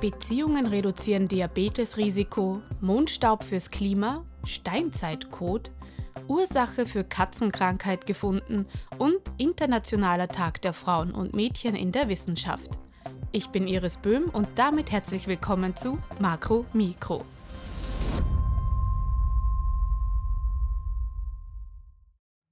Beziehungen reduzieren Diabetesrisiko, Mondstaub fürs Klima, Steinzeitcode, Ursache für Katzenkrankheit gefunden und Internationaler Tag der Frauen und Mädchen in der Wissenschaft. Ich bin Iris Böhm und damit herzlich willkommen zu Makro Mikro.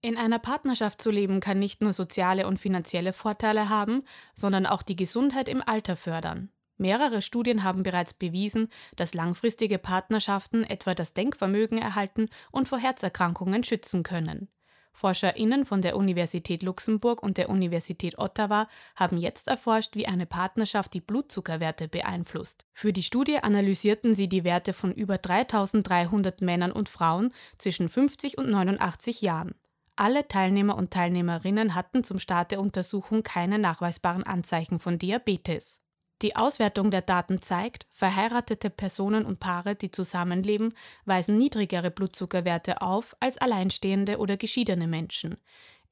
In einer Partnerschaft zu leben kann nicht nur soziale und finanzielle Vorteile haben, sondern auch die Gesundheit im Alter fördern. Mehrere Studien haben bereits bewiesen, dass langfristige Partnerschaften etwa das Denkvermögen erhalten und vor Herzerkrankungen schützen können. ForscherInnen von der Universität Luxemburg und der Universität Ottawa haben jetzt erforscht, wie eine Partnerschaft die Blutzuckerwerte beeinflusst. Für die Studie analysierten sie die Werte von über 3300 Männern und Frauen zwischen 50 und 89 Jahren. Alle Teilnehmer und Teilnehmerinnen hatten zum Start der Untersuchung keine nachweisbaren Anzeichen von Diabetes. Die Auswertung der Daten zeigt, verheiratete Personen und Paare, die zusammenleben, weisen niedrigere Blutzuckerwerte auf als alleinstehende oder geschiedene Menschen.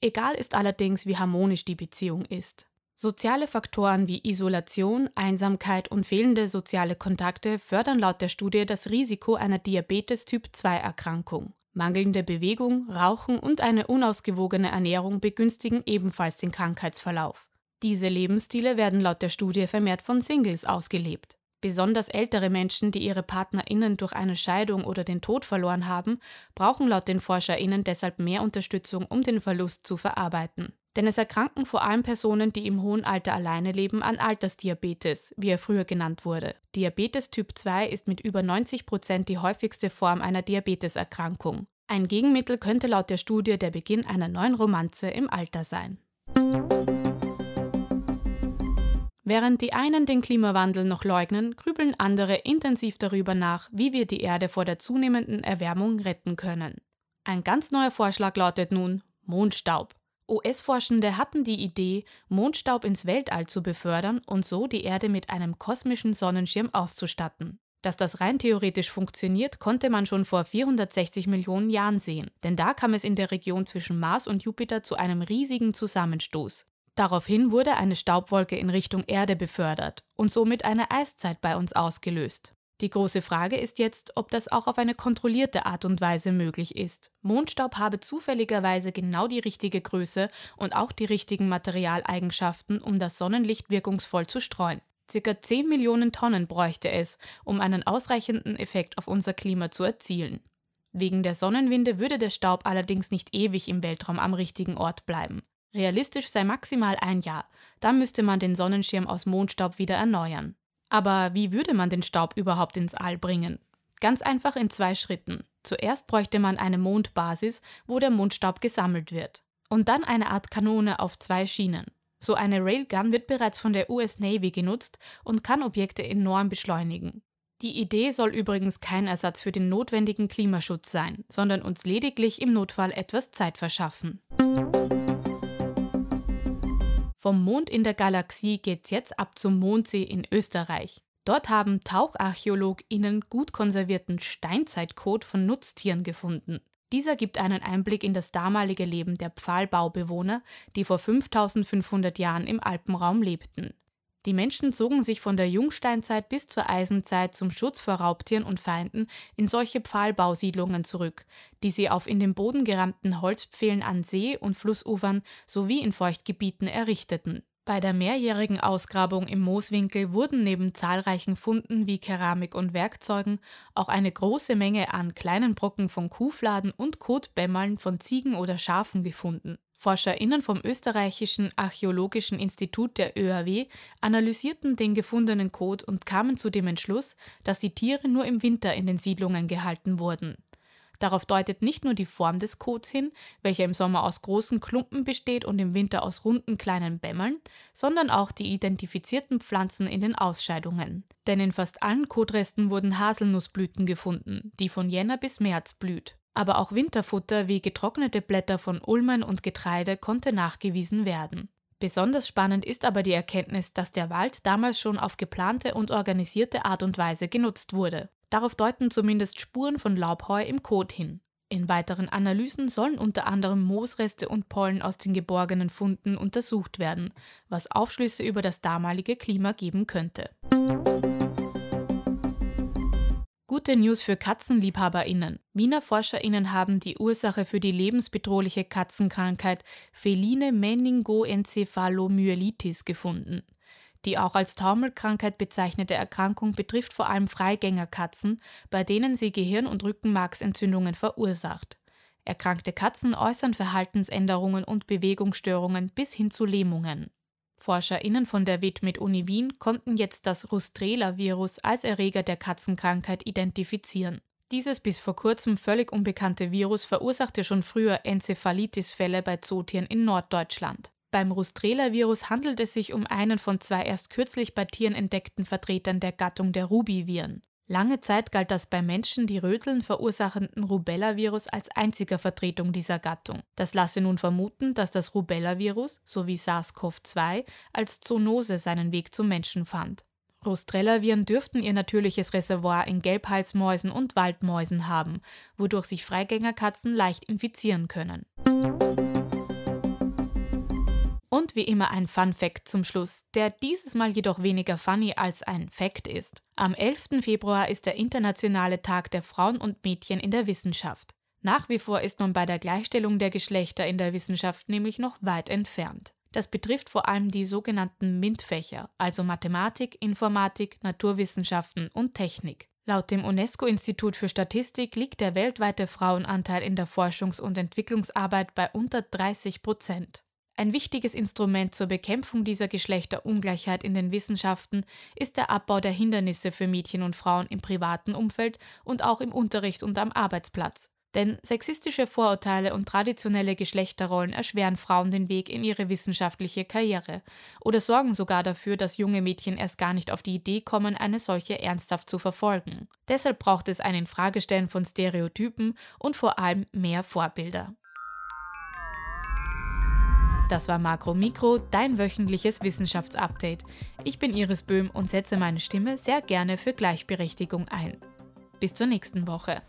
Egal ist allerdings, wie harmonisch die Beziehung ist. Soziale Faktoren wie Isolation, Einsamkeit und fehlende soziale Kontakte fördern laut der Studie das Risiko einer Diabetes-Typ-2-Erkrankung. Mangelnde Bewegung, Rauchen und eine unausgewogene Ernährung begünstigen ebenfalls den Krankheitsverlauf. Diese Lebensstile werden laut der Studie vermehrt von Singles ausgelebt. Besonders ältere Menschen, die ihre PartnerInnen durch eine Scheidung oder den Tod verloren haben, brauchen laut den ForscherInnen deshalb mehr Unterstützung, um den Verlust zu verarbeiten. Denn es erkranken vor allem Personen, die im hohen Alter alleine leben, an Altersdiabetes, wie er früher genannt wurde. Diabetes Typ 2 ist mit über 90 Prozent die häufigste Form einer Diabeteserkrankung. Ein Gegenmittel könnte laut der Studie der Beginn einer neuen Romanze im Alter sein. Während die einen den Klimawandel noch leugnen, grübeln andere intensiv darüber nach, wie wir die Erde vor der zunehmenden Erwärmung retten können. Ein ganz neuer Vorschlag lautet nun Mondstaub. US-Forschende hatten die Idee, Mondstaub ins Weltall zu befördern und so die Erde mit einem kosmischen Sonnenschirm auszustatten. Dass das rein theoretisch funktioniert, konnte man schon vor 460 Millionen Jahren sehen, denn da kam es in der Region zwischen Mars und Jupiter zu einem riesigen Zusammenstoß. Daraufhin wurde eine Staubwolke in Richtung Erde befördert und somit eine Eiszeit bei uns ausgelöst. Die große Frage ist jetzt, ob das auch auf eine kontrollierte Art und Weise möglich ist. Mondstaub habe zufälligerweise genau die richtige Größe und auch die richtigen Materialeigenschaften, um das Sonnenlicht wirkungsvoll zu streuen. Circa 10 Millionen Tonnen bräuchte es, um einen ausreichenden Effekt auf unser Klima zu erzielen. Wegen der Sonnenwinde würde der Staub allerdings nicht ewig im Weltraum am richtigen Ort bleiben. Realistisch sei maximal ein Jahr, dann müsste man den Sonnenschirm aus Mondstaub wieder erneuern. Aber wie würde man den Staub überhaupt ins All bringen? Ganz einfach in zwei Schritten. Zuerst bräuchte man eine Mondbasis, wo der Mondstaub gesammelt wird. Und dann eine Art Kanone auf zwei Schienen. So eine Railgun wird bereits von der US Navy genutzt und kann Objekte enorm beschleunigen. Die Idee soll übrigens kein Ersatz für den notwendigen Klimaschutz sein, sondern uns lediglich im Notfall etwas Zeit verschaffen. Vom Mond in der Galaxie geht's jetzt ab zum Mondsee in Österreich. Dort haben TaucharchäologInnen gut konservierten Steinzeitcode von Nutztieren gefunden. Dieser gibt einen Einblick in das damalige Leben der Pfahlbaubewohner, die vor 5500 Jahren im Alpenraum lebten. Die Menschen zogen sich von der Jungsteinzeit bis zur Eisenzeit zum Schutz vor Raubtieren und Feinden in solche Pfahlbausiedlungen zurück, die sie auf in den Boden gerammten Holzpfählen an See- und Flussufern sowie in Feuchtgebieten errichteten. Bei der mehrjährigen Ausgrabung im Mooswinkel wurden neben zahlreichen Funden wie Keramik und Werkzeugen auch eine große Menge an kleinen Brocken von Kuhfladen und Kotbämmeln von Ziegen oder Schafen gefunden. ForscherInnen vom Österreichischen Archäologischen Institut der ÖAW analysierten den gefundenen Code und kamen zu dem Entschluss, dass die Tiere nur im Winter in den Siedlungen gehalten wurden. Darauf deutet nicht nur die Form des Codes hin, welcher im Sommer aus großen Klumpen besteht und im Winter aus runden kleinen Bämmeln, sondern auch die identifizierten Pflanzen in den Ausscheidungen. Denn in fast allen Kotresten wurden Haselnussblüten gefunden, die von Jänner bis März blüht. Aber auch Winterfutter wie getrocknete Blätter von Ulmen und Getreide konnte nachgewiesen werden. Besonders spannend ist aber die Erkenntnis, dass der Wald damals schon auf geplante und organisierte Art und Weise genutzt wurde. Darauf deuten zumindest Spuren von Laubheu im Kot hin. In weiteren Analysen sollen unter anderem Moosreste und Pollen aus den geborgenen Funden untersucht werden, was Aufschlüsse über das damalige Klima geben könnte. Gute News für KatzenliebhaberInnen. Wiener ForscherInnen haben die Ursache für die lebensbedrohliche Katzenkrankheit Feline Meningoencephalomyelitis gefunden. Die auch als Taumelkrankheit bezeichnete Erkrankung betrifft vor allem Freigängerkatzen, bei denen sie Gehirn- und Rückenmarksentzündungen verursacht. Erkrankte Katzen äußern Verhaltensänderungen und Bewegungsstörungen bis hin zu Lähmungen. ForscherInnen von der WIT Uni Wien konnten jetzt das Rustrela-Virus als Erreger der Katzenkrankheit identifizieren. Dieses bis vor kurzem völlig unbekannte Virus verursachte schon früher Enzephalitis-Fälle bei Zootieren in Norddeutschland. Beim Rustrela-Virus handelt es sich um einen von zwei erst kürzlich bei Tieren entdeckten Vertretern der Gattung der Rubiviren. Lange Zeit galt das bei Menschen die Röteln verursachenden Rubella-Virus als einziger Vertretung dieser Gattung. Das lasse nun vermuten, dass das Rubella-Virus sowie SARS-CoV-2 als Zoonose seinen Weg zum Menschen fand. Rostrella-Viren dürften ihr natürliches Reservoir in Gelbhalsmäusen und Waldmäusen haben, wodurch sich Freigängerkatzen leicht infizieren können. Wie immer ein Fun Fact zum Schluss, der dieses Mal jedoch weniger funny als ein Fact ist. Am 11. Februar ist der internationale Tag der Frauen und Mädchen in der Wissenschaft. Nach wie vor ist man bei der Gleichstellung der Geschlechter in der Wissenschaft nämlich noch weit entfernt. Das betrifft vor allem die sogenannten MINT-Fächer, also Mathematik, Informatik, Naturwissenschaften und Technik. Laut dem UNESCO-Institut für Statistik liegt der weltweite Frauenanteil in der Forschungs- und Entwicklungsarbeit bei unter 30 Prozent. Ein wichtiges Instrument zur Bekämpfung dieser Geschlechterungleichheit in den Wissenschaften ist der Abbau der Hindernisse für Mädchen und Frauen im privaten Umfeld und auch im Unterricht und am Arbeitsplatz. Denn sexistische Vorurteile und traditionelle Geschlechterrollen erschweren Frauen den Weg in ihre wissenschaftliche Karriere oder sorgen sogar dafür, dass junge Mädchen erst gar nicht auf die Idee kommen, eine solche ernsthaft zu verfolgen. Deshalb braucht es ein Infragestellen von Stereotypen und vor allem mehr Vorbilder. Das war Makro Mikro, dein wöchentliches Wissenschaftsupdate. Ich bin Iris Böhm und setze meine Stimme sehr gerne für Gleichberechtigung ein. Bis zur nächsten Woche.